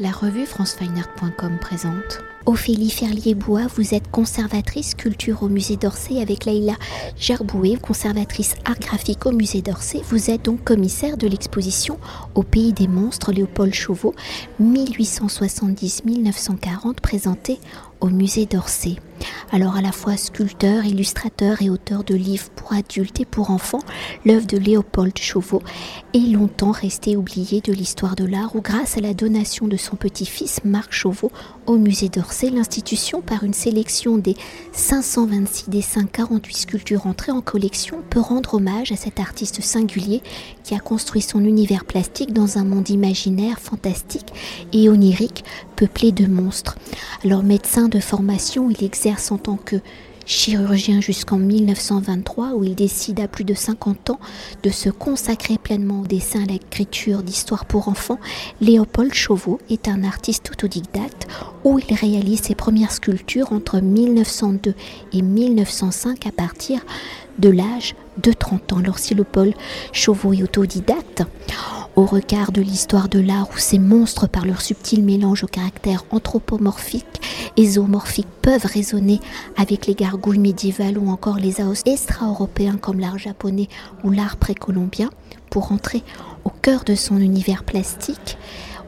La revue francefineart.com présente. Ophélie Ferlier-Bois, vous êtes conservatrice culture au musée d'Orsay avec Leïla Gerboué, conservatrice art graphique au musée d'Orsay. Vous êtes donc commissaire de l'exposition Au pays des monstres Léopold Chauveau 1870-1940 présentée au musée d'Orsay. Alors à la fois sculpteur, illustrateur et auteur de livres pour adultes et pour enfants, l'œuvre de Léopold Chauveau est longtemps restée oubliée de l'histoire de l'art où grâce à la donation de son petit-fils Marc Chauveau au musée d'Orsay, l'institution par une sélection des 526 dessins 48 sculptures entrées en collection peut rendre hommage à cet artiste singulier qui a construit son univers plastique dans un monde imaginaire, fantastique et onirique peuplé de monstres. Alors médecin de formation, il exerce en tant que chirurgien jusqu'en 1923 où il décide à plus de 50 ans de se consacrer pleinement au dessin, à l'écriture d'histoires pour enfants, Léopold Chauveau est un artiste autodidacte où il réalise ses premières sculptures entre 1902 et 1905 à partir de l'âge de 30 ans. Alors si Léopold Chauveau est autodidacte, au regard de l'histoire de l'art où ces monstres par leur subtil mélange au caractère anthropomorphique et zoomorphique peuvent résonner avec les gargouilles médiévales ou encore les aos extra-européens comme l'art japonais ou l'art précolombien, pour entrer au cœur de son univers plastique,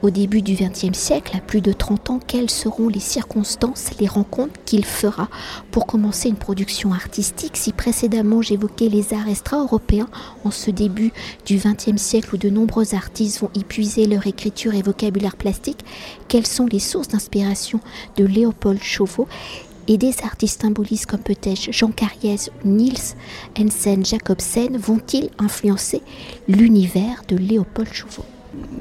au début du XXe siècle, à plus de 30 ans, quelles seront les circonstances, les rencontres qu'il fera pour commencer une production artistique? Si précédemment j'évoquais les arts extra-européens en ce début du XXe siècle où de nombreux artistes vont épuiser leur écriture et vocabulaire plastique, quelles sont les sources d'inspiration de Léopold Chauveau? Et des artistes symbolistes comme peut-être Jean Carriès Niels Hensen Jacobsen vont-ils influencer l'univers de Léopold Chauveau?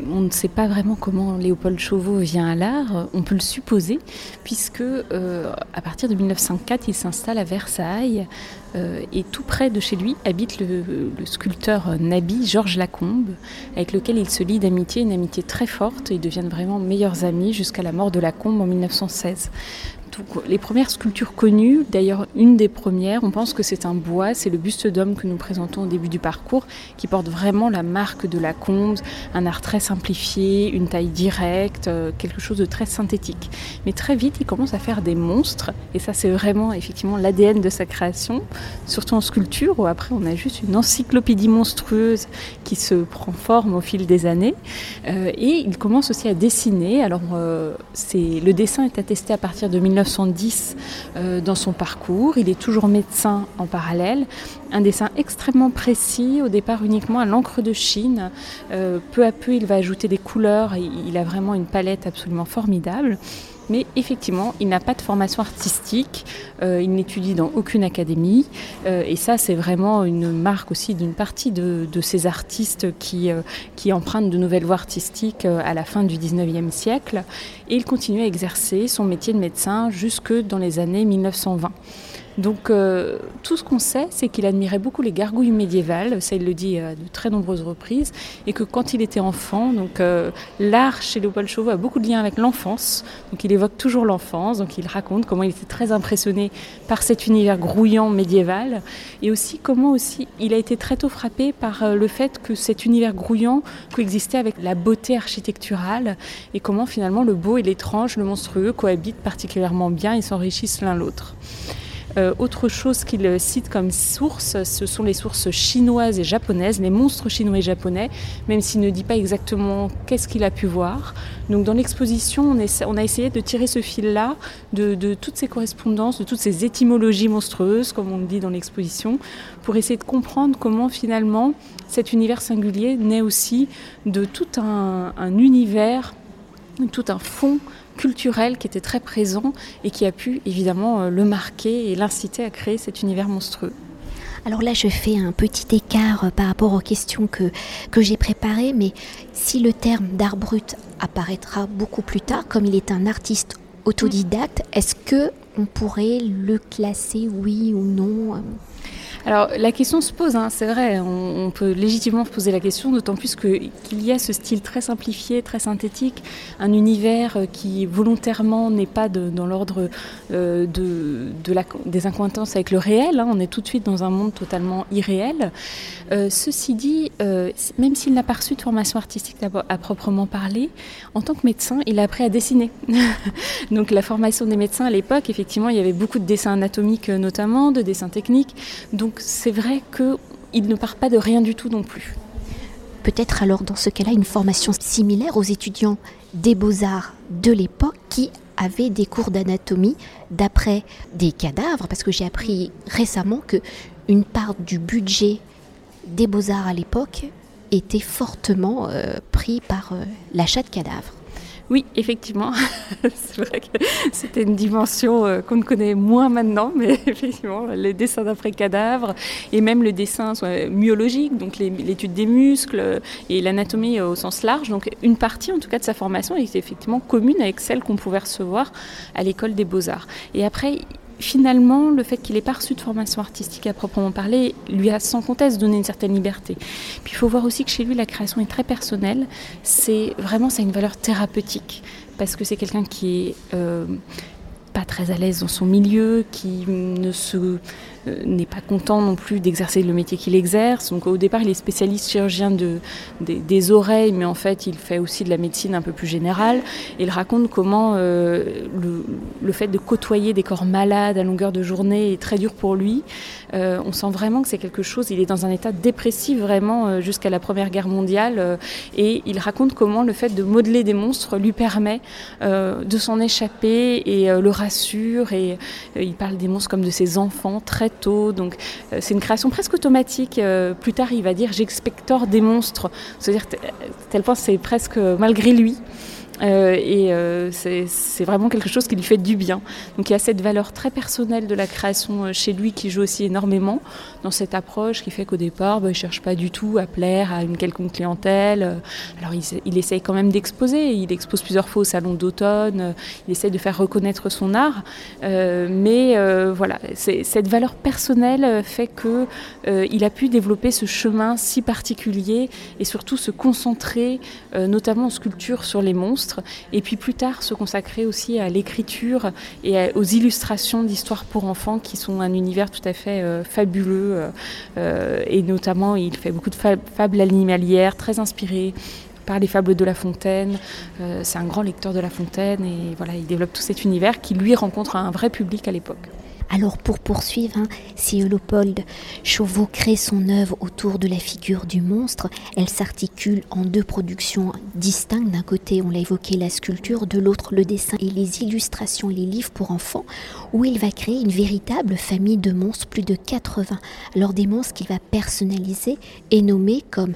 On ne sait pas vraiment comment Léopold Chauveau vient à l'art, on peut le supposer, puisque euh, à partir de 1904, il s'installe à Versailles euh, et tout près de chez lui habite le, sculpteur Nabi Georges Lacombe, avec lequel il se lie d'amitié, une amitié très forte, ils deviennent vraiment meilleurs amis jusqu'à la mort de Lacombe en 1916 les premières sculptures connues, d'ailleurs une des premières, on pense que c'est un bois, c'est le buste d'homme que nous présentons au début du parcours, qui porte vraiment la marque de la combe, un art très simplifié, une taille directe, euh, quelque chose de très synthétique. Mais très vite, il commence à faire des monstres, et ça c'est vraiment effectivement l'ADN de sa création, surtout en sculpture, où après on a juste une encyclopédie monstrueuse qui se prend forme au fil des années. Euh, et il commence aussi à dessiner. Alors euh, c'est le dessin est attesté à partir de 1900 1910 euh, dans son parcours. Il est toujours médecin en parallèle. Un dessin extrêmement précis, au départ uniquement à l'encre de Chine. Euh, peu à peu, il va ajouter des couleurs. il a vraiment une palette absolument formidable mais effectivement, il n'a pas de formation artistique, euh, il n'étudie dans aucune académie, euh, et ça, c'est vraiment une marque aussi d'une partie de, ces artistes qui, euh, qui empruntent de nouvelles voies artistiques à la fin du 19e siècle, et il continue à exercer son métier de médecin jusque dans les années 1920. Donc euh, tout ce qu'on sait, c'est qu'il admirait beaucoup les gargouilles médiévales, ça il le dit à de très nombreuses reprises, et que quand il était enfant, donc euh, l'art chez Léopold Chauveau a beaucoup de liens avec l'enfance, donc il évoque toujours l'enfance, donc il raconte comment il était très impressionné par cet univers grouillant médiéval, et aussi comment aussi il a été très tôt frappé par euh, le fait que cet univers grouillant coexistait avec la beauté architecturale, et comment finalement le beau et l'étrange, le monstrueux cohabitent particulièrement bien et s'enrichissent l'un l'autre. Euh, autre chose qu'il cite comme source, ce sont les sources chinoises et japonaises, les monstres chinois et japonais, même s'il ne dit pas exactement qu'est-ce qu'il a pu voir. Donc dans l'exposition, on, a essayé de tirer ce fil-là de, toutes ces correspondances, de toutes ces étymologies monstrueuses, comme on le dit dans l'exposition, pour essayer de comprendre comment finalement cet univers singulier naît aussi de tout un, un univers, tout un fond culturel qui était très présent et qui a pu évidemment euh, le marquer et l'inciter à créer cet univers monstrueux. Alors là, je fais un petit écart euh, par rapport aux questions que, que j'ai préparées, mais si le terme d'art brut apparaîtra beaucoup plus tard, comme il est un artiste autodidacte, est-ce que on pourrait le classer, oui ou non? Alors la question se pose, hein, c'est vrai, on, peut légitimement se poser la question, d'autant plus qu'il y a ce style très simplifié, très synthétique, un univers euh, qui volontairement n'est pas dans l'ordre euh, de, des incointances avec le réel, hein. on est tout de suite dans un monde totalement irréel. Euh, ceci dit, même s'il n'a pas reçu de formation artistique à, proprement parler, en tant que médecin, il a appris à dessiner. Donc la formation des médecins à l'époque, effectivement, il y avait beaucoup de dessins anatomiques notamment, de dessins techniques. C'est vrai qu'il ne part pas de rien du tout non plus. Peut-être alors dans ce cas-là une formation similaire aux étudiants des beaux-arts de l'époque qui avaient des cours d'anatomie d'après des cadavres, parce que j'ai appris récemment que une part du budget des beaux-arts à l'époque était fortement euh, pris par euh, l'achat de cadavres. Oui, effectivement. c'est vrai que c'était une dimension euh, qu'on ne connaît moins maintenant, mais effectivement, les dessins d'après cadavres et même le dessin myologique, donc l'étude des muscles et l'anatomie au sens large. Donc une partie, en tout cas, de sa formation est effectivement commune avec celle qu'on pouvait recevoir à l'école des beaux-arts. Et après, finalement, le fait qu'il ait pas reçu de formation artistique à proprement parler lui a sans conteste donné une certaine liberté. Puis il faut voir aussi que chez lui, la création est très personnelle. C'est vraiment, ça a une valeur thérapeutique parce que c'est quelqu'un qui est euh, pas très à l'aise dans son milieu, qui ne se n'est pas content non plus d'exercer le métier qu'il exerce. Donc au départ, il est spécialiste chirurgien de, des, oreilles, mais en fait, il fait aussi de la médecine un peu plus générale. il raconte comment euh, le, le, fait de côtoyer des corps malades à longueur de journée est très dur pour lui. Euh, on sent vraiment que c'est quelque chose, il est dans un état dépressif vraiment jusqu'à la Première Guerre mondiale. et il raconte comment le fait de modeler des monstres lui permet de s'en échapper et le rassure. Et il parle des monstres comme de ses enfants très donc euh, c'est une création presque automatique. Euh, plus tard, il va dire j'expectore des monstres. C'est-à-dire tel point c'est presque malgré lui. Euh, et euh, c'est vraiment quelque chose qui lui fait du bien. Donc il y a cette valeur très personnelle de la création euh, chez lui qui joue aussi énormément dans cette approche qui fait qu'au départ, bah, il ne cherche pas du tout à plaire à une quelconque clientèle. Alors il, essaye quand même d'exposer. Il expose plusieurs fois au salon d'automne. Il essaye de faire reconnaître son art. mais voilà, cette valeur personnelle fait que il a pu développer ce chemin si particulier et surtout se concentrer, notamment en sculpture sur les monstres et puis plus tard se consacrer aussi à l'écriture et aux illustrations d'histoires pour enfants qui sont un univers tout à fait euh, fabuleux. Euh, euh, et notamment, il fait beaucoup de fables animalières, très inspirées par les fables de La Fontaine. c'est un grand lecteur de La Fontaine et voilà, il développe tout cet univers qui lui rencontre un vrai public à l'époque. Alors pour poursuivre, hein, si Léopold Chauveau crée son œuvre autour de la figure du monstre, elle s'articule en deux productions distinctes. D'un côté, on l'a évoqué, la sculpture, de l'autre, le dessin et les illustrations, les livres pour enfants, où il va créer une véritable famille de monstres, plus de 80. Alors des monstres qu'il va personnaliser et nommer comme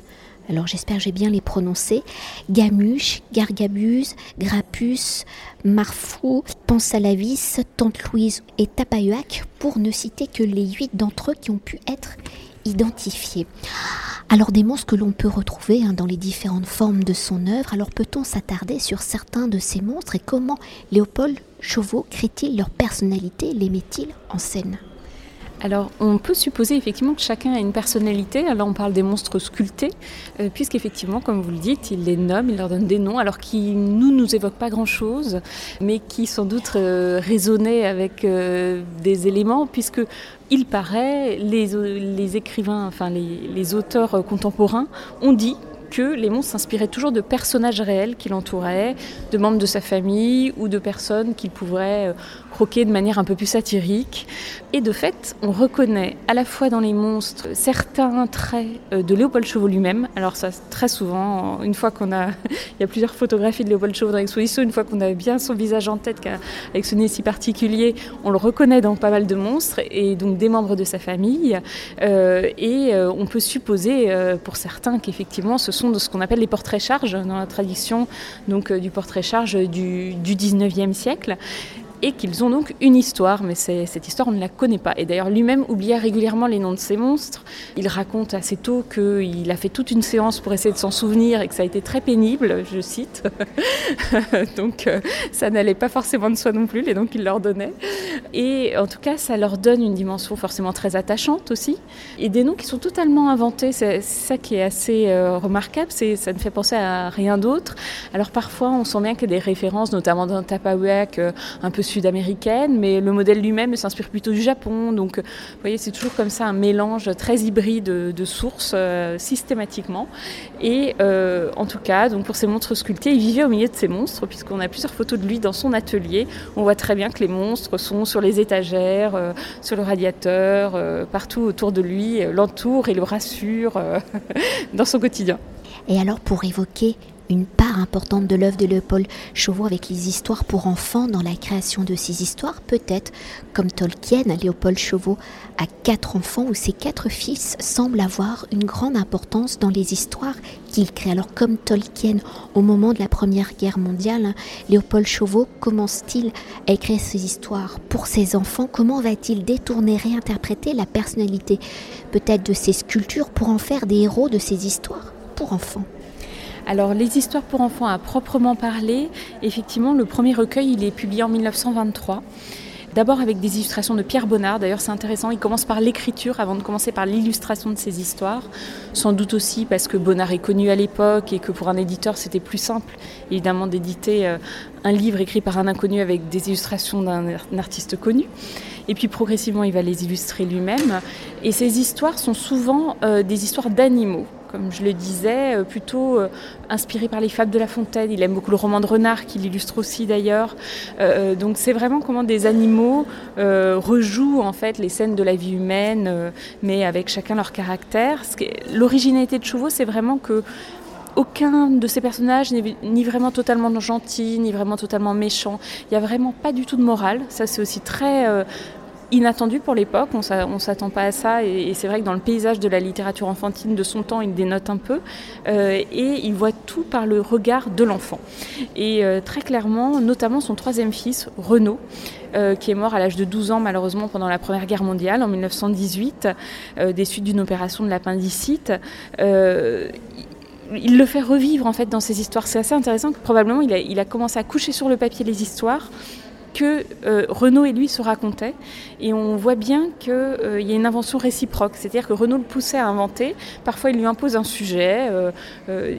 alors j'espère que j'ai bien les prononcés, Gamuche, Gargabuse, Grappus, Marfou, Pensalavis, Tante Louise et Tapayuac, pour ne citer que les huit d'entre eux qui ont pu être identifiés. Alors des monstres que l'on peut retrouver hein, dans les différentes formes de son œuvre, alors peut-on s'attarder sur certains de ces monstres et comment Léopold Chauveau crée-t-il leur personnalité, les met-il en scène? Alors, on peut supposer effectivement que chacun a une personnalité. Là, on parle des monstres sculptés, euh, puisqu'effectivement, comme vous le dites, il les nomme, il leur donne des noms, alors qui nous nous évoquent pas grand-chose, mais qui sans doute euh, résonnaient avec euh, des éléments, puisque il paraît, les, écrivains, enfin les auteurs contemporains ont dit que les monstres s'inspiraient toujours de personnages réels qui l'entouraient, de membres de sa famille ou de personnes qu'il pourrait euh, croquer de manière un peu plus satirique. Et de fait, on reconnaît à la fois dans les monstres certains traits euh, de Léopold Chauveau lui-même. Alors ça, très souvent, une fois qu'on a... Il y a plusieurs photographies de Léopold Chauveau dans l'exposition, une fois qu'on a bien son visage en tête, avec ce nez si particulier, on le reconnaît dans pas mal de monstres, et donc des membres de sa famille. Euh, et on peut supposer, pour certains, qu'effectivement, ce sont de ce qu'on appelle les portraits charges dans la tradition donc, euh, du portrait charge du, du 19e siècle. Et qu'ils ont donc une histoire, mais cette histoire, on ne la connaît pas. Et d'ailleurs, lui-même oubliait régulièrement les noms de ces monstres. Il raconte assez tôt qu'il a fait toute une séance pour essayer de s'en souvenir et que ça a été très pénible, je cite. donc, euh, ça n'allait pas forcément de soi non plus, les noms qu'il leur donnait. Et en tout cas, ça leur donne une dimension forcément très attachante aussi. Et des noms qui sont totalement inventés, c'est ça qui est assez euh, remarquable, c'est ça ne fait penser à rien d'autre. Alors parfois, on sent bien qu'il y a des références, notamment d'un tapawak euh, un peu sud-américaine, mais le modèle lui-même s'inspire plutôt du Japon. Donc, vous voyez, c'est toujours comme ça un mélange très hybride de, sources euh, systématiquement. Et euh, en tout cas, donc pour ces monstres sculptés, il vivait au milieu de ces monstres, puisqu'on a plusieurs photos de lui dans son atelier. On voit très bien que les monstres sont sur les étagères, euh, sur le radiateur, partout autour de lui, l'entourent et le rassurent dans son quotidien. Et alors, pour évoquer une part importante de l'œuvre de Léopold Chauveau avec les histoires pour enfants dans la création de ces histoires. Peut-être, comme Tolkien, Léopold Chauveau a quatre enfants où ses quatre fils semblent avoir une grande importance dans les histoires qu'il crée. Alors comme Tolkien au moment de la Première Guerre mondiale, hein, Léopold Chauveau commence-t-il à écrire ses histoires pour ses enfants? Comment va-t-il détourner, réinterpréter la personnalité peut-être de ses sculptures pour en faire des héros de ses histoires pour enfants? Alors les histoires pour enfants à proprement parler, effectivement le premier recueil il est publié en 1923. D'abord avec des illustrations de Pierre Bonnard, d'ailleurs c'est intéressant, il commence par l'écriture avant de commencer par l'illustration de ses histoires, sans doute aussi parce que Bonnard est connu à l'époque et que pour un éditeur c'était plus simple évidemment d'éditer euh, un livre écrit par un inconnu avec des illustrations d'un artiste connu. Et puis progressivement il va les illustrer lui-même. Et ces histoires sont souvent euh, des histoires d'animaux comme je le disais, euh, plutôt euh, inspiré par les fables de La Fontaine. Il aime beaucoup le roman de Renard, qui l'illustre aussi d'ailleurs. Euh, donc c'est vraiment comment des animaux rejouent en fait les scènes de la vie humaine, mais avec chacun leur caractère. L'originalité de Chauveau, c'est vraiment que aucun de ces personnages n'est ni vraiment totalement gentil, ni vraiment totalement méchant. Il n'y a vraiment pas du tout de morale. Ça, c'est aussi très inattendu pour l'époque, on ne s'attend pas à ça, et, c'est vrai que dans le paysage de la littérature enfantine de son temps, il dénote un peu, euh, et il voit tout par le regard de l'enfant. Et euh, très clairement, notamment son troisième fils, Renaud, euh, qui est mort à l'âge de 12 ans malheureusement pendant la Première Guerre mondiale en 1918, des suites d'une opération de l'appendicite il le fait revivre en fait dans ses histoires. C'est assez intéressant que probablement il a, il a, commencé à coucher sur le papier les histoires que euh, Renaud et lui se racontaient. Et on voit bien qu'il euh, y a une invention réciproque. C'est-à-dire que Renaud le poussait à inventer. Parfois, il lui impose un sujet. Euh,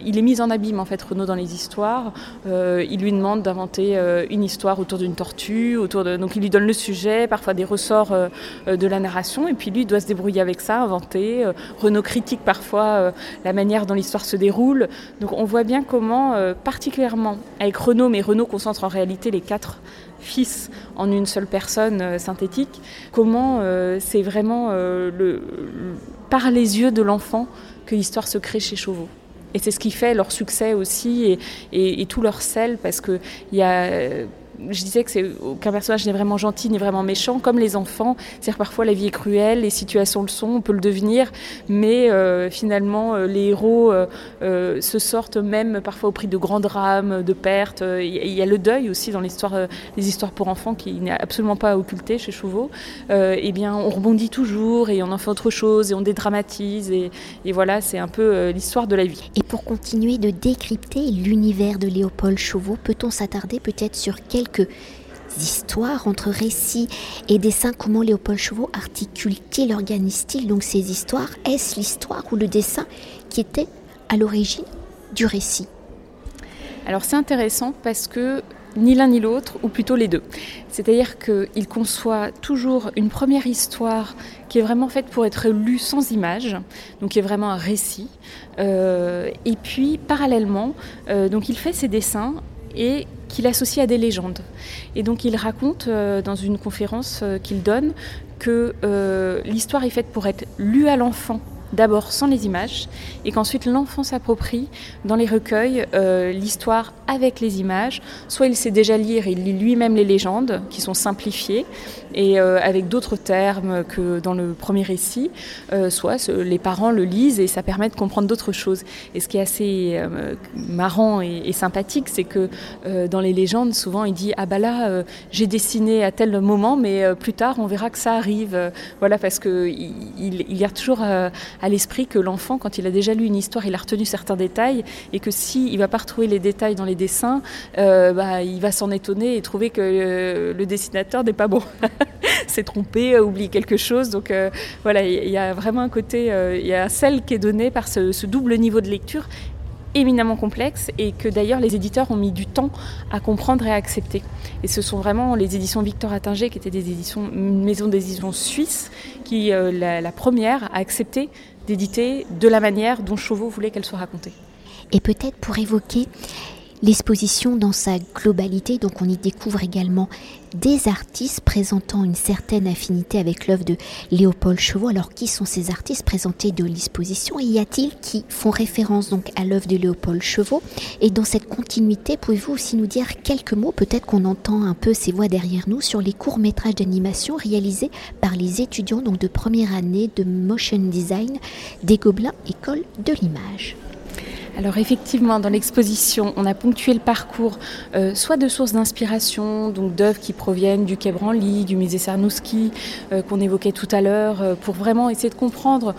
il est mis en abîme, en fait, Renaud, dans les histoires. il lui demande d'inventer une histoire autour d'une tortue. Autour de... Donc, il lui donne le sujet, parfois des ressorts de la narration. Et puis, lui, il doit se débrouiller avec ça, inventer. Renaud critique parfois la manière dont l'histoire se déroule. Donc, on voit bien comment, particulièrement avec Renaud, mais Renaud concentre en réalité les quatre fils en une seule personne euh, synthétique, comment euh, c'est vraiment euh, par les yeux de l'enfant que l'histoire se crée chez Chauveau. Et c'est ce qui fait leur succès aussi et, et tout leur sel, parce qu'il y a je disais que c'est aucun personnage n'est vraiment gentil ni vraiment méchant, comme les enfants. C'est-à-dire parfois la vie est cruelle, les situations le sont, on peut le devenir, mais euh, finalement euh, les héros euh, se sortent même parfois au prix de grands drames, de pertes. Il y a le deuil aussi dans les histoires pour enfants qui n'est absolument pas occulté chez Chauveau. eh bien, on rebondit toujours et on en fait autre chose et on dédramatise et, et voilà, c'est un peu l'histoire de la vie. Et pour continuer de décrypter l'univers de Léopold Chauveau, peut-on s'attarder peut-être sur quelques quelques histoires entre récits et dessins. Comment Léopold Chauveau articule-t-il, organise-t-il donc ces histoires Est-ce l'histoire ou le dessin qui était à l'origine du récit? Alors c'est intéressant parce que ni l'un ni l'autre, ou plutôt les deux. C'est-à-dire qu'il conçoit toujours une première histoire qui est vraiment faite pour être lue sans image, donc qui est vraiment un récit. Euh, et puis, parallèlement, euh, donc il fait ses dessins et qu'il associe à des légendes. Et donc il raconte euh, dans une conférence euh, qu'il donne que euh, l'histoire est faite pour être lue à l'enfant d'abord sans les images et qu'ensuite l'enfant s'approprie dans les recueils l'histoire avec les images. Soit il sait déjà lire, il lit lui-même les légendes qui sont simplifiées et avec d'autres termes que dans le premier récit, soit les parents le lisent et ça permet de comprendre d'autres choses. Et ce qui est assez marrant et, sympathique, c'est que dans les légendes, souvent il dit ah bah là j'ai dessiné à tel moment, mais plus tard on verra que ça arrive. voilà parce que il, y a toujours à l'esprit que l'enfant, quand il a déjà lu une histoire, il a retenu certains détails et que s'il ne va pas retrouver les détails dans les dessins, euh, bah, il va s'en étonner et trouver que euh, le dessinateur n'est pas bon. s'est trompé, a oublié quelque chose. Donc euh, voilà, il y a vraiment un côté, il y a sel qui est donné par ce double niveau de lecture éminemment complexe et que d'ailleurs les éditeurs ont mis du temps à comprendre et à accepter. Et ce sont vraiment les éditions Victor Attinger, qui étaient des éditions, une maison d'édition suisse, qui, euh, la, la première, a accepté d'éditer de la manière dont Chauveau voulait qu'elle soit racontée. Et peut-être pour évoquer L'exposition dans sa globalité, donc on y découvre également des artistes présentant une certaine affinité avec l'œuvre de Léopold Chauveau. Alors qui sont ces artistes présentés de l'exposition? Y a-t-il qui font référence donc à l'œuvre de Léopold Chauveau Et dans cette continuité, pouvez-vous aussi nous dire quelques mots, peut-être qu'on entend un peu ces voix derrière nous, sur les courts-métrages d'animation réalisés par les étudiants donc de première année de motion design des Gobelins École de l'image alors effectivement, dans l'exposition, on a ponctué le parcours euh, soit de sources d'inspiration, donc d'œuvres qui proviennent du Quai Branly, du musée Sarnowski, euh, qu'on évoquait tout à l'heure, euh, pour vraiment essayer de comprendre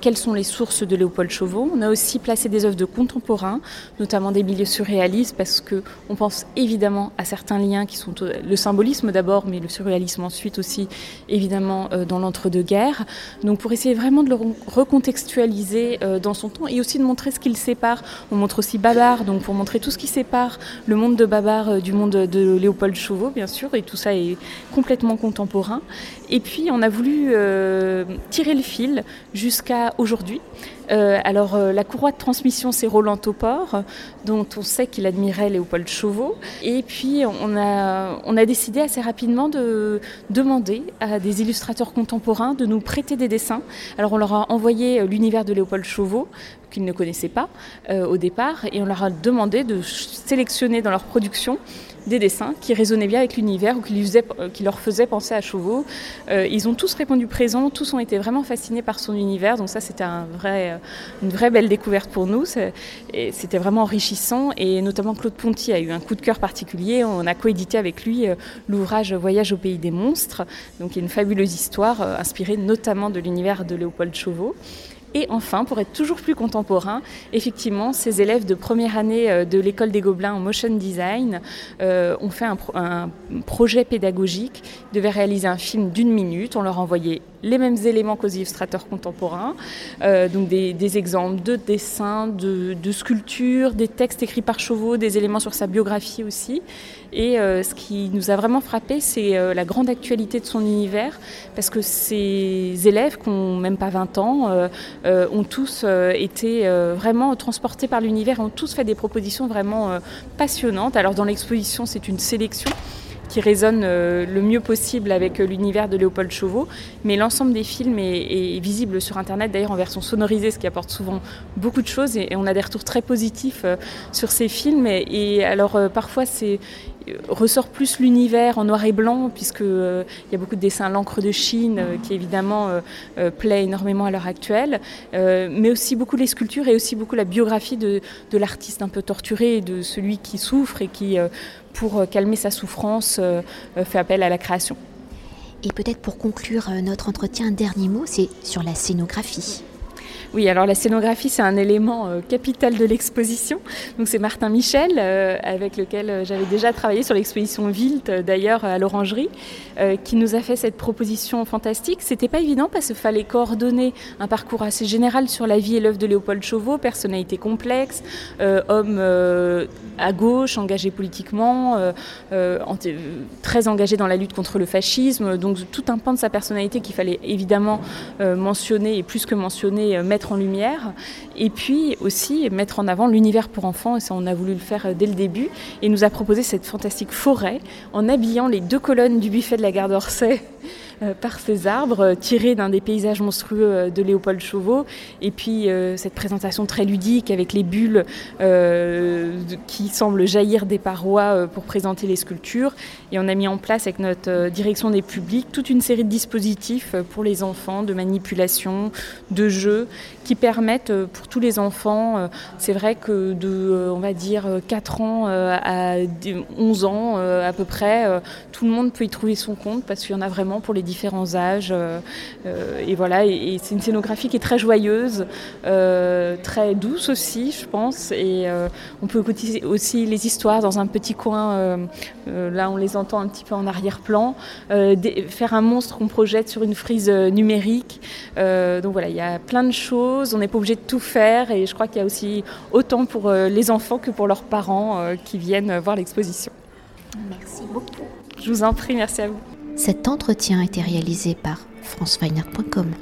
quelles sont les sources de Léopold Chauveau. On a aussi placé des œuvres de contemporains, notamment des milieux surréalistes, parce que on pense évidemment à certains liens qui sont le symbolisme d'abord, mais le surréalisme ensuite aussi, évidemment, dans l'entre-deux-guerres. Donc pour essayer vraiment de le recontextualiser dans son temps et aussi de montrer ce qu'il On montre aussi Babar, donc pour montrer tout ce qui sépare le monde de Babar euh, du monde de Léopold Chauveau, bien sûr, et tout ça est complètement contemporain. Et puis on a voulu euh, tirer le fil jusqu'à aujourd'hui. Euh, alors la courroie de transmission c'est Roland Topor, dont on sait qu'il admirait Léopold Chauveau. Et puis on a décidé assez rapidement de demander à des illustrateurs contemporains de nous prêter des dessins. Alors on leur a envoyé l'univers de Léopold Chauveau, qu'ils ne connaissaient pas euh, au départ, et on leur a demandé de sélectionner dans leur production des dessins qui résonnaient bien avec l'univers ou qui, euh, leur faisaient penser à Chauveau. Euh, ils ont tous répondu présent, tous ont été vraiment fascinés par son univers, donc ça c'était une vraie belle découverte pour nous, c'était vraiment enrichissant, et notamment Claude Ponty a eu un coup de cœur particulier, on a coédité avec lui l'ouvrage Voyage au pays des monstres, donc une fabuleuse histoire inspirée notamment de l'univers de Léopold Chauveau. Et enfin, pour être toujours plus contemporain, effectivement, ces élèves de première année euh, de l'école des Gobelins en motion design euh, ont fait un, projet pédagogique. Ils devaient réaliser un film d'une minute. On leur envoyait les mêmes éléments qu'aux illustrateurs contemporains, euh, donc des, exemples de dessins, de, sculptures, des textes écrits par Chauveau, des éléments sur sa biographie aussi. Et euh, ce qui nous a vraiment frappé, c'est euh, la grande actualité de son univers, parce que ces élèves, qui n'ont même pas 20 ans, ont tous été vraiment transportés par l'univers, ont tous fait des propositions vraiment passionnantes. Alors dans l'exposition, c'est une sélection qui résonne euh, le mieux possible avec euh, l'univers de Léopold Chauveau. Mais l'ensemble des films est, visible sur Internet, d'ailleurs en version sonorisée, ce qui apporte souvent beaucoup de choses. Et, on a des retours très positifs euh, sur ces films. Et, alors parfois, c'est ressort plus l'univers en noir et blanc, puisqu'il il y a beaucoup de dessins à l'encre de Chine, qui évidemment plaît énormément à l'heure actuelle, mais aussi beaucoup les sculptures et aussi beaucoup la biographie de, de l'artiste un peu torturé, de celui qui souffre et qui pour euh, calmer sa souffrance, euh, euh, fait appel à la création. Et peut-être pour conclure notre entretien, un dernier mot, c'est sur la scénographie. Oui, alors la scénographie, c'est un élément euh, capital de l'exposition. Donc c'est Martin Michel, euh, avec lequel euh, j'avais déjà travaillé sur l'exposition Vilt, d'ailleurs à l'Orangerie, qui nous a fait cette proposition fantastique. C'était pas évident parce qu'il fallait coordonner un parcours assez général sur la vie et l'œuvre de Léopold Chauveau, personnalité complexe, homme à gauche, engagé politiquement, très engagé dans la lutte contre le fascisme. Donc tout un pan de sa personnalité qu'il fallait évidemment mentionner et plus que mentionner, mettre mettre en lumière et puis aussi mettre en avant l'univers pour enfants. Et ça, on a voulu le faire dès le début. Et nous a proposé cette fantastique forêt en habillant les deux colonnes du buffet de la gare d'Orsay euh, par ces arbres euh, tirés d'un des paysages monstrueux euh, de Léopold Chauveau. Et puis cette présentation très ludique avec les bulles qui semblent jaillir des parois pour présenter les sculptures. Et on a mis en place avec notre direction des publics toute une série de dispositifs pour les enfants, de manipulation, de jeux, qui permettent pour tous les enfants, c'est vrai que de, on va dire, 4 ans à 11 ans à peu près, tout le monde peut y trouver son compte parce qu'il y en a vraiment pour les différents âges. Euh, euh, et voilà, et, c'est une scénographie qui est très joyeuse, euh, très douce aussi, je pense. Et on peut écouter aussi les histoires dans un petit coin. là, on les entend un petit peu en arrière-plan. faire un monstre qu'on projette sur une frise numérique. donc voilà, il y a plein de choses. On n'est pas obligé de tout faire. Et je crois qu'il y a aussi autant pour les enfants que pour leurs parents qui viennent voir l'exposition. Merci beaucoup. Je vous en prie, merci à vous. Cet entretien a été réalisé par franceweiner.com.